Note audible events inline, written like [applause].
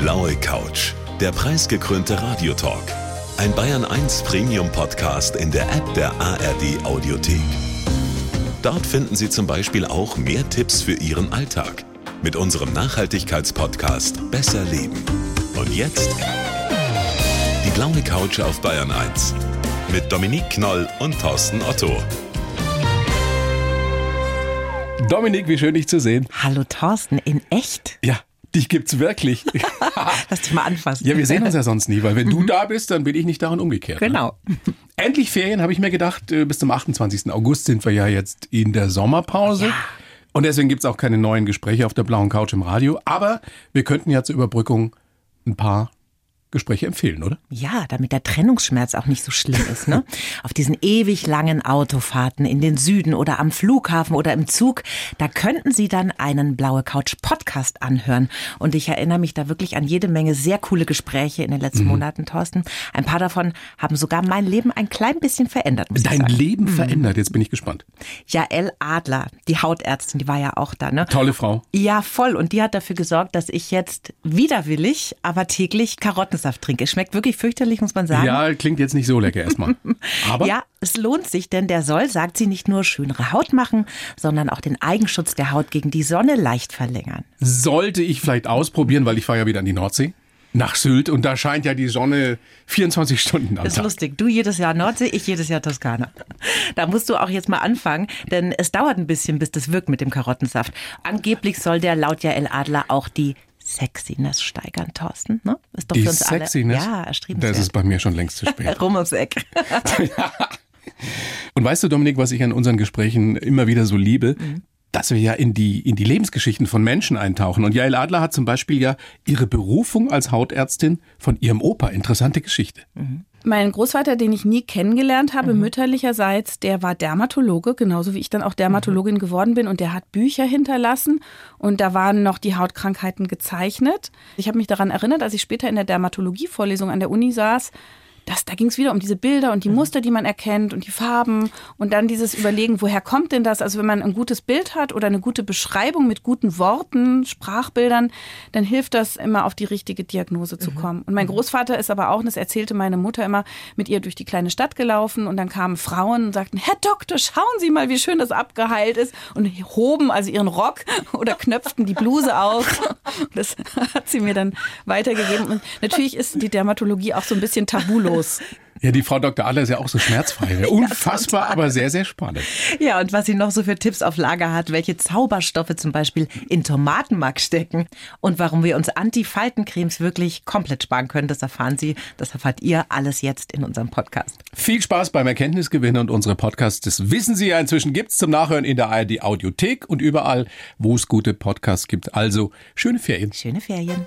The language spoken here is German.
blaue Couch, der preisgekrönte Radiotalk. Ein Bayern 1 Premium Podcast in der App der ARD Audiothek. Dort finden Sie zum Beispiel auch mehr Tipps für Ihren Alltag mit unserem Nachhaltigkeitspodcast Besser Leben. Und jetzt die blaue Couch auf Bayern 1 mit Dominique Knoll und Thorsten Otto. Dominik, wie schön dich zu sehen. Hallo Thorsten, in echt? Ja, dich gibt's wirklich. [laughs] Lass dich mal anfassen. Ja, wir sehen uns ja sonst nie, weil wenn du da bist, dann bin ich nicht da und umgekehrt. ne? Genau. [laughs] Endlich Ferien, habe ich mir gedacht. Äh, Bis zum 28. August sind wir ja jetzt in der Sommerpause. Und deswegen gibt's auch keine neuen Gespräche auf der blauen Couch im Radio. Aber wir könnten ja zur Überbrückung ein paar Gespräche empfehlen, oder? Ja, damit der Trennungsschmerz auch nicht so schlimm ist. Ne? [laughs] Auf diesen ewig langen Autofahrten in den Süden oder am Flughafen oder im Zug, da könnten Sie dann einen Blaue Couch Podcast anhören. Und ich erinnere mich da wirklich an jede Menge sehr coole Gespräche in den letzten Monaten, Thorsten. Ein paar davon haben sogar mein Leben ein klein bisschen verändert. Dein. Leben verändert, jetzt bin ich gespannt. Jael Adler, die Hautärztin, die war ja auch da. Ne? Tolle Frau. Ja, voll. Und die hat dafür gesorgt, dass ich jetzt widerwillig, aber täglich Karottensaft trinke. Es schmeckt wirklich fürchterlich, muss man sagen. Ja, klingt jetzt nicht so lecker erstmal. [laughs] Aber Ja, es lohnt sich, denn der soll, sagt sie, nicht nur schönere Haut machen, sondern auch den Eigenschutz der Haut gegen die Sonne leicht verlängern. sollte ich vielleicht ausprobieren, weil ich fahre ja wieder an die Nordsee. Nach Sylt und da scheint ja die Sonne 24 Stunden am Das ist Tag. lustig. Du jedes Jahr Nordsee, ich jedes Jahr Toskana. Da musst du auch jetzt mal anfangen, denn es dauert ein bisschen, bis das wirkt mit dem Karottensaft. Angeblich soll der laut Jael Adler auch die Sexiness steigern, Thorsten. Ne? Ist doch Die für uns Sexiness, alle. Ja, erstrebenswert. das ist bei mir schon längst zu spät. [laughs] Rum ums Eck. [laughs] Und weißt du, Dominik, was ich an unseren Gesprächen immer wieder so liebe? Dass wir ja in die, in die Lebensgeschichten von Menschen eintauchen. Und Jael Adler hat zum Beispiel ja ihre Berufung als Hautärztin von ihrem Opa. Interessante Geschichte. Mein Großvater, den ich nie kennengelernt habe, Mhm. mütterlicherseits, der war Dermatologe, genauso wie ich dann auch Dermatologin Mhm. geworden bin. Und der hat Bücher hinterlassen und da waren noch die Hautkrankheiten gezeichnet. Ich habe mich daran erinnert, als ich später in der Dermatologie-Vorlesung an der Uni saß, dass da ging es wieder um diese Bilder und die Muster, die man erkennt und die Farben und dann dieses Überlegen, woher kommt denn das? Also wenn man ein gutes Bild hat oder eine gute Beschreibung mit guten Worten, Sprachbildern, dann hilft das immer auf die richtige Diagnose zu kommen. Und mein Großvater ist aber auch, und das erzählte meine Mutter immer, mit ihr durch die kleine Stadt gelaufen und dann kamen Frauen und sagten, Herr Doktor, schauen Sie mal, wie schön das abgeheilt ist und hoben also ihren Rock [laughs] oder knöpften die Bluse auf. [laughs] Das hat sie mir dann weitergegeben. Und natürlich ist die Dermatologie auch so ein bisschen tabulos. Ja, die Frau Dr. Adler ist ja auch so schmerzfrei. [laughs] Unfassbar, aber sehr, sehr spannend. Ja, und was sie noch so für Tipps auf Lager hat, welche Zauberstoffe zum Beispiel in Tomatenmark stecken und warum wir uns Anti-Faltencremes wirklich komplett sparen können, das erfahren Sie, das erfahrt ihr alles jetzt in unserem Podcast. Viel Spaß beim Erkenntnisgewinn und unsere Podcasts, das wissen Sie ja inzwischen, gibt's zum Nachhören in der ARD Audiothek und überall, wo es gute Podcasts gibt. Also, schöne Ferien. Schöne Ferien.